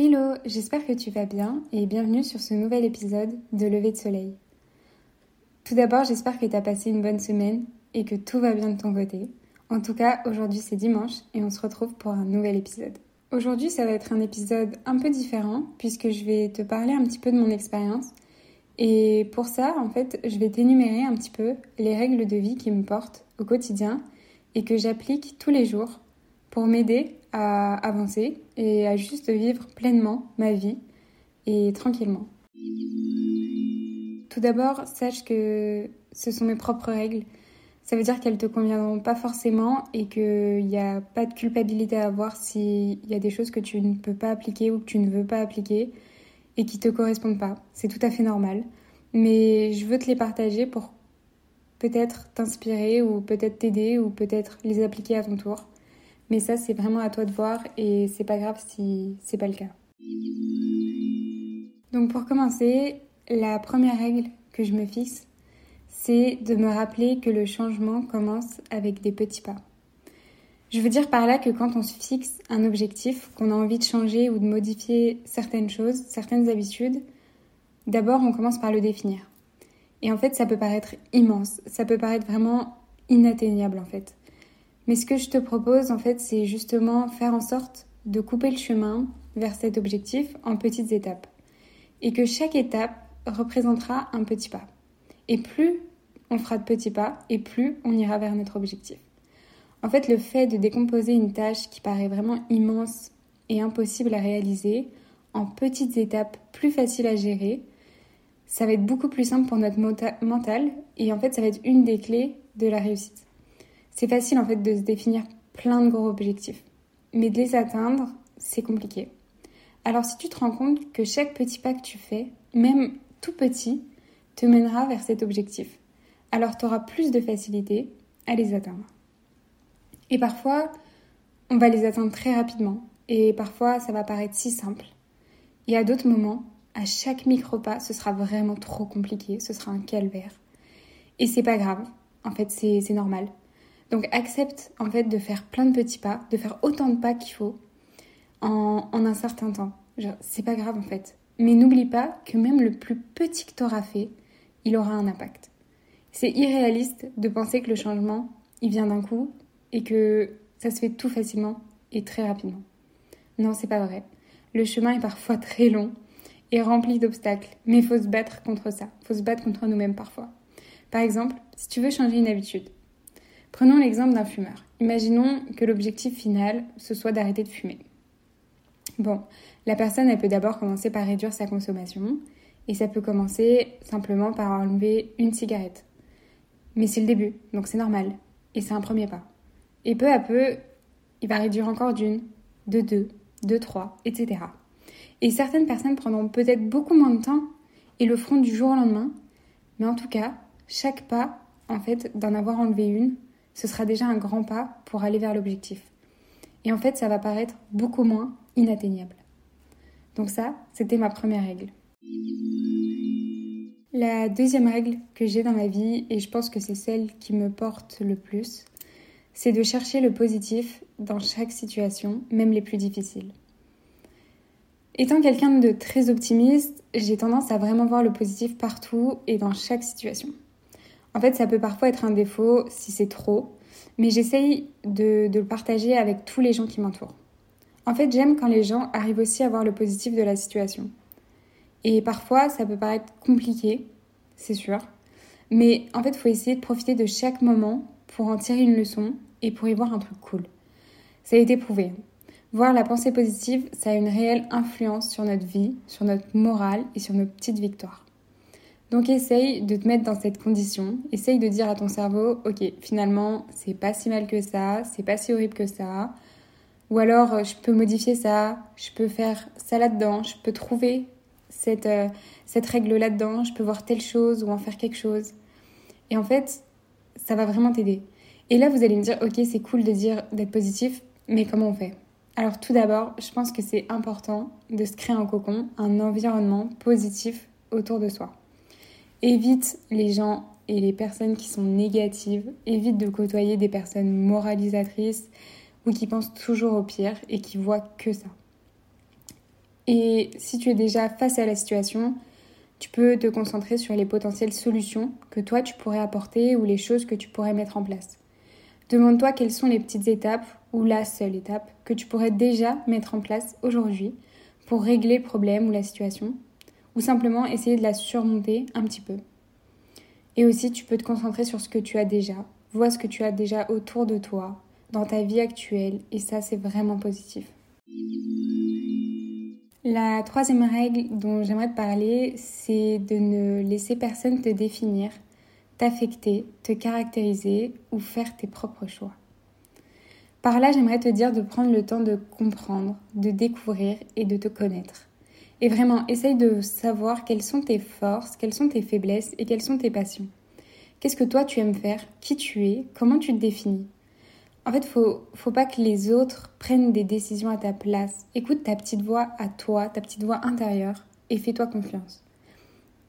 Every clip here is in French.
Hello, j'espère que tu vas bien et bienvenue sur ce nouvel épisode de Lever de Soleil. Tout d'abord, j'espère que tu as passé une bonne semaine et que tout va bien de ton côté. En tout cas, aujourd'hui c'est dimanche et on se retrouve pour un nouvel épisode. Aujourd'hui, ça va être un épisode un peu différent puisque je vais te parler un petit peu de mon expérience. Et pour ça, en fait, je vais t'énumérer un petit peu les règles de vie qui me portent au quotidien et que j'applique tous les jours pour m'aider à avancer et à juste vivre pleinement ma vie et tranquillement. Tout d'abord, sache que ce sont mes propres règles. Ça veut dire qu'elles te conviendront pas forcément et qu'il n'y a pas de culpabilité à avoir s'il y a des choses que tu ne peux pas appliquer ou que tu ne veux pas appliquer et qui te correspondent pas. C'est tout à fait normal. Mais je veux te les partager pour peut-être t'inspirer ou peut-être t'aider ou peut-être les appliquer à ton tour. Mais ça, c'est vraiment à toi de voir et c'est pas grave si c'est pas le cas. Donc pour commencer, la première règle que je me fixe, c'est de me rappeler que le changement commence avec des petits pas. Je veux dire par là que quand on se fixe un objectif, qu'on a envie de changer ou de modifier certaines choses, certaines habitudes, d'abord on commence par le définir. Et en fait, ça peut paraître immense, ça peut paraître vraiment inatteignable en fait. Mais ce que je te propose, en fait, c'est justement faire en sorte de couper le chemin vers cet objectif en petites étapes. Et que chaque étape représentera un petit pas. Et plus on fera de petits pas, et plus on ira vers notre objectif. En fait, le fait de décomposer une tâche qui paraît vraiment immense et impossible à réaliser en petites étapes plus faciles à gérer, ça va être beaucoup plus simple pour notre mental et en fait, ça va être une des clés de la réussite. C'est facile en fait de se définir plein de gros objectifs, mais de les atteindre, c'est compliqué. Alors si tu te rends compte que chaque petit pas que tu fais, même tout petit, te mènera vers cet objectif, alors tu auras plus de facilité à les atteindre. Et parfois, on va les atteindre très rapidement, et parfois ça va paraître si simple. Et à d'autres moments, à chaque micro-pas, ce sera vraiment trop compliqué, ce sera un calvaire. Et c'est pas grave, en fait c'est normal. Donc accepte en fait de faire plein de petits pas, de faire autant de pas qu'il faut en, un certain temps. C'est pas grave en fait. Mais n'oublie pas que même le plus petit que t'auras fait, il aura un impact. C'est irréaliste de penser que le changement, il vient d'un coup et que ça se fait tout facilement et très rapidement. Non, c'est pas vrai. Le chemin est parfois très long et rempli d'obstacles, mais faut se battre contre ça. Faut se battre contre nous-mêmes parfois. Par exemple, si tu veux changer une habitude, Prenons l'exemple d'un fumeur. Imaginons que l'objectif final, ce soit d'arrêter de fumer. Bon, la personne, elle peut d'abord commencer par réduire sa consommation, et ça peut commencer simplement par enlever une cigarette. Mais c'est le début, donc c'est normal, et c'est un premier pas. Et peu à peu, il va réduire encore d'une, de deux, de trois, etc. Et certaines personnes prendront peut-être beaucoup moins de temps et le feront du jour au lendemain, mais en tout cas, chaque pas, en fait, d'en avoir enlevé une, ce sera déjà un grand pas pour aller vers l'objectif. Et en fait, ça va paraître beaucoup moins inatteignable. Donc ça, c'était ma première règle. La deuxième règle que j'ai dans ma vie, et je pense que c'est celle qui me porte le plus, c'est de chercher le positif dans chaque situation, même les plus difficiles. Étant quelqu'un de très optimiste, j'ai tendance à vraiment voir le positif partout et dans chaque situation. En fait, ça peut parfois être un défaut si c'est trop, mais j'essaye de, le partager avec tous les gens qui m'entourent. En fait, j'aime quand les gens arrivent aussi à voir le positif de la situation. Et parfois, ça peut paraître compliqué, c'est sûr, mais en fait, il faut essayer de profiter de chaque moment pour en tirer une leçon et pour y voir un truc cool. Ça a été prouvé. Voir la pensée positive, ça a une réelle influence sur notre vie, sur notre morale et sur nos petites victoires. Donc essaye de te mettre dans cette condition, essaye de dire à ton cerveau, ok, finalement, c'est pas si mal que ça, c'est pas si horrible que ça, ou alors je peux modifier ça, je peux faire ça là-dedans, je peux trouver cette, euh, cette règle là-dedans, je peux voir telle chose ou en faire quelque chose. Et en fait, ça va vraiment t'aider. Et là, vous allez me dire, ok, c'est cool de dire d'être positif, mais comment on fait? Alors tout d'abord, je pense que c'est important de se créer un cocon, un environnement positif autour de soi. Évite les gens et les personnes qui sont négatives. Évite de côtoyer des personnes moralisatrices ou qui pensent toujours au pire et qui voient que ça. Et si tu es déjà face à la situation, tu peux te concentrer sur les potentielles solutions que toi tu pourrais apporter ou les choses que tu pourrais mettre en place. Demande-toi quelles sont les petites étapes ou la seule étape que tu pourrais déjà mettre en place aujourd'hui pour régler le problème ou la situation, ou simplement essayer de la surmonter un petit peu. Et aussi, tu peux te concentrer sur ce que tu as déjà, vois ce que tu as déjà autour de toi, dans ta vie actuelle, et ça, c'est vraiment positif. La troisième règle dont j'aimerais te parler, c'est de ne laisser personne te définir t'affecter, te caractériser ou faire tes propres choix. Par là, j'aimerais te dire de prendre le temps de comprendre, de découvrir et de te connaître. Et vraiment, essaye de savoir quelles sont tes forces, quelles sont tes faiblesses et quelles sont tes passions. Qu'est-ce que toi tu aimes faire? Qui tu es? Comment tu te définis? En fait, faut, faut pas que les autres prennent des décisions à ta place. Écoute ta petite voix à toi, ta petite voix intérieure, et fais-toi confiance.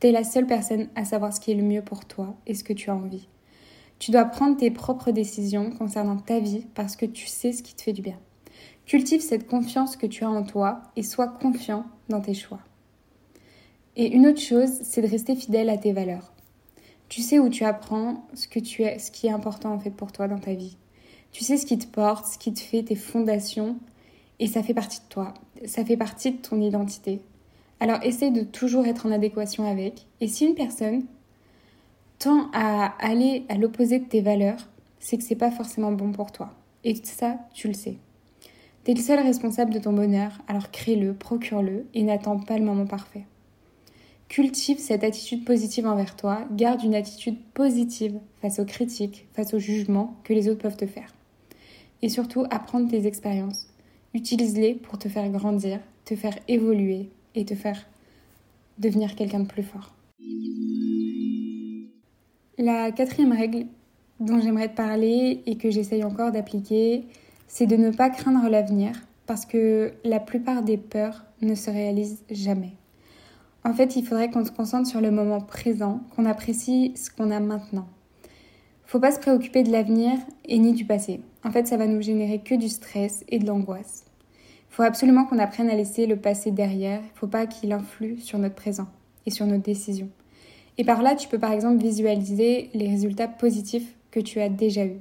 Tu es la seule personne à savoir ce qui est le mieux pour toi et ce que tu as envie. Tu dois prendre tes propres décisions concernant ta vie parce que tu sais ce qui te fait du bien. Cultive cette confiance que tu as en toi et sois confiant dans tes choix. Et une autre chose, c'est de rester fidèle à tes valeurs. Tu sais où tu apprends ce, que tu es, ce qui est important en fait pour toi dans ta vie. Tu sais ce qui te porte, ce qui te fait tes fondations et ça fait partie de toi. Ça fait partie de ton identité. Alors essaye de toujours être en adéquation avec. Et si une personne tend à aller à l'opposé de tes valeurs, c'est que c'est pas forcément bon pour toi. Et ça, tu le sais. T'es le seul responsable de ton bonheur, alors crée-le, procure-le et n'attends pas le moment parfait. Cultive cette attitude positive envers toi, garde une attitude positive face aux critiques, face aux jugements que les autres peuvent te faire. Et surtout, apprends tes expériences. Utilise-les pour te faire grandir, te faire évoluer et te faire devenir quelqu'un de plus fort. La quatrième règle dont j'aimerais te parler et que j'essaye encore d'appliquer, c'est de ne pas craindre l'avenir parce que la plupart des peurs ne se réalisent jamais. En fait, il faudrait qu'on se concentre sur le moment présent, qu'on apprécie ce qu'on a maintenant. Faut pas se préoccuper de l'avenir et ni du passé. En fait, ça va nous générer que du stress et de l'angoisse. Il faut absolument qu'on apprenne à laisser le passé derrière. Il faut pas qu'il influe sur notre présent et sur nos décisions. Et par là, tu peux par exemple visualiser les résultats positifs que tu as déjà eus.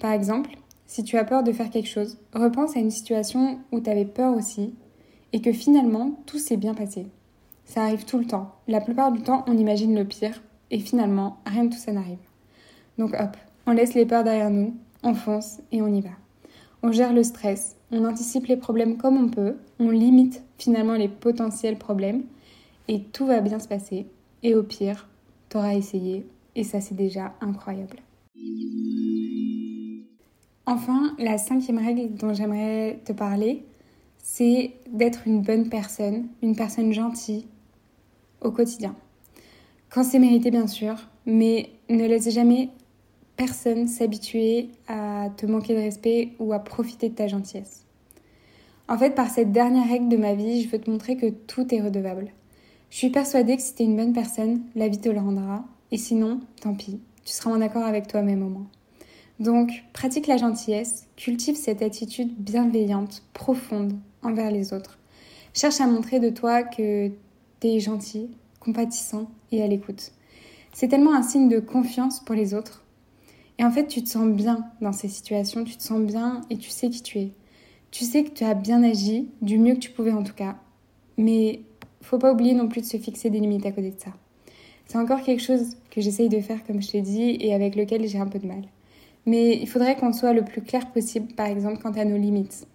Par exemple, si tu as peur de faire quelque chose, repense à une situation où tu avais peur aussi et que finalement tout s'est bien passé. Ça arrive tout le temps. La plupart du temps, on imagine le pire et finalement, rien de tout ça n'arrive. Donc hop, on laisse les peurs derrière nous, on fonce et on y va. On gère le stress, on anticipe les problèmes comme on peut, on limite finalement les potentiels problèmes et tout va bien se passer. Et au pire, t'auras essayé et ça c'est déjà incroyable. Enfin, la cinquième règle dont j'aimerais te parler, c'est d'être une bonne personne, une personne gentille au quotidien. Quand c'est mérité bien sûr, mais ne laisse jamais personne s'habituer à te manquer de respect ou à profiter de ta gentillesse. En fait, par cette dernière règle de ma vie, je veux te montrer que tout est redevable. Je suis persuadée que si tu es une bonne personne, la vie te le rendra. Et sinon, tant pis, tu seras en accord avec toi-même au moins. Donc, pratique la gentillesse, cultive cette attitude bienveillante, profonde envers les autres. Cherche à montrer de toi que tu es gentil, compatissant et à l'écoute. C'est tellement un signe de confiance pour les autres et en fait, tu te sens bien dans ces situations, tu te sens bien et tu sais qui tu es. Tu sais que tu as bien agi, du mieux que tu pouvais en tout cas. Mais faut pas oublier non plus de se fixer des limites à côté de ça. C'est encore quelque chose que j'essaye de faire, comme je t'ai dit, et avec lequel j'ai un peu de mal. Mais il faudrait qu'on soit le plus clair possible, par exemple, quant à nos limites.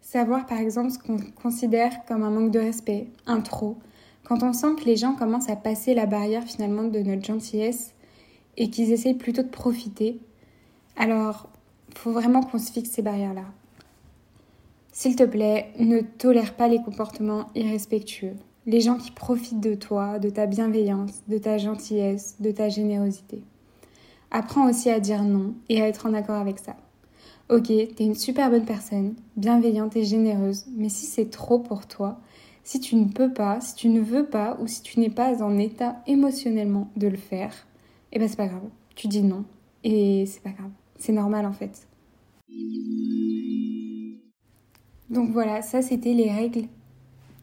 Savoir, par exemple, ce qu'on considère comme un manque de respect, un trop. Quand on sent que les gens commencent à passer la barrière finalement de notre gentillesse et qu'ils essayent plutôt de profiter, alors faut vraiment qu'on se fixe ces barrières-là. S'il te plaît, ne tolère pas les comportements irrespectueux, les gens qui profitent de toi, de ta bienveillance, de ta gentillesse, de ta générosité. Apprends aussi à dire non et à être en accord avec ça. Ok, t'es une super bonne personne, bienveillante et généreuse, mais si c'est trop pour toi, si tu ne peux pas, si tu ne veux pas ou si tu n'es pas en état émotionnellement de le faire, eh ben c'est pas grave. Tu dis non et c'est pas grave. C'est normal en fait. Donc voilà, ça c'était les règles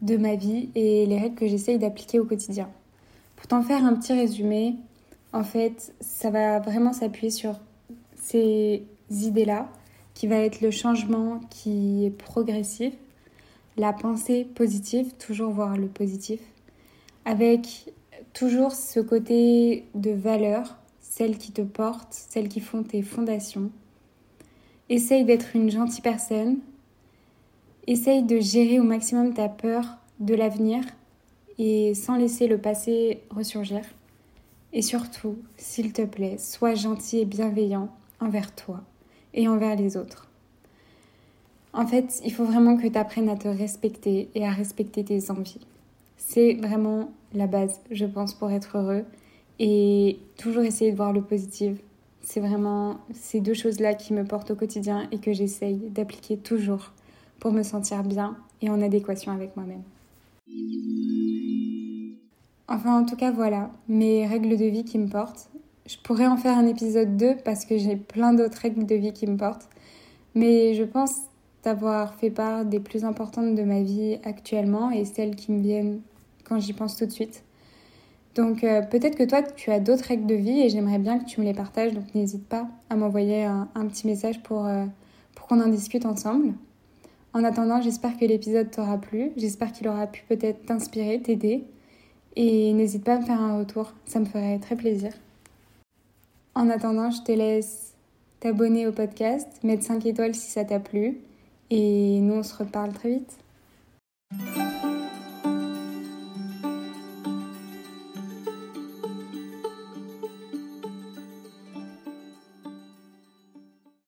de ma vie et les règles que j'essaye d'appliquer au quotidien. Pour t'en faire un petit résumé, en fait, ça va vraiment s'appuyer sur ces idées-là, qui va être le changement qui est progressif, la pensée positive, toujours voir le positif, avec toujours ce côté de valeur, celles qui te portent, celles qui font tes fondations. Essaye d'être une gentille personne. Essaye de gérer au maximum ta peur de l'avenir et sans laisser le passé ressurgir. Et surtout, s'il te plaît, sois gentil et bienveillant envers toi et envers les autres. En fait, il faut vraiment que tu apprennes à te respecter et à respecter tes envies. C'est vraiment la base, je pense, pour être heureux et toujours essayer de voir le positif. C'est vraiment ces deux choses-là qui me portent au quotidien et que j'essaye d'appliquer toujours pour me sentir bien et en adéquation avec moi-même. Enfin, en tout cas, voilà, mes règles de vie qui me portent. Je pourrais en faire un épisode 2 parce que j'ai plein d'autres règles de vie qui me portent. Mais je pense d'avoir fait part des plus importantes de ma vie actuellement et celles qui me viennent quand j'y pense tout de suite. Donc euh, peut-être que toi, tu as d'autres règles de vie et j'aimerais bien que tu me les partages. Donc n'hésite pas à m'envoyer un, petit message pour, euh, pour qu'on en discute ensemble. En attendant, j'espère que l'épisode t'aura plu. J'espère qu'il aura pu peut-être t'inspirer, t'aider. Et n'hésite pas à me faire un retour, ça me ferait très plaisir. En attendant, je te laisse t'abonner au podcast, mettre 5 étoiles si ça t'a plu. Et nous, on se reparle très vite.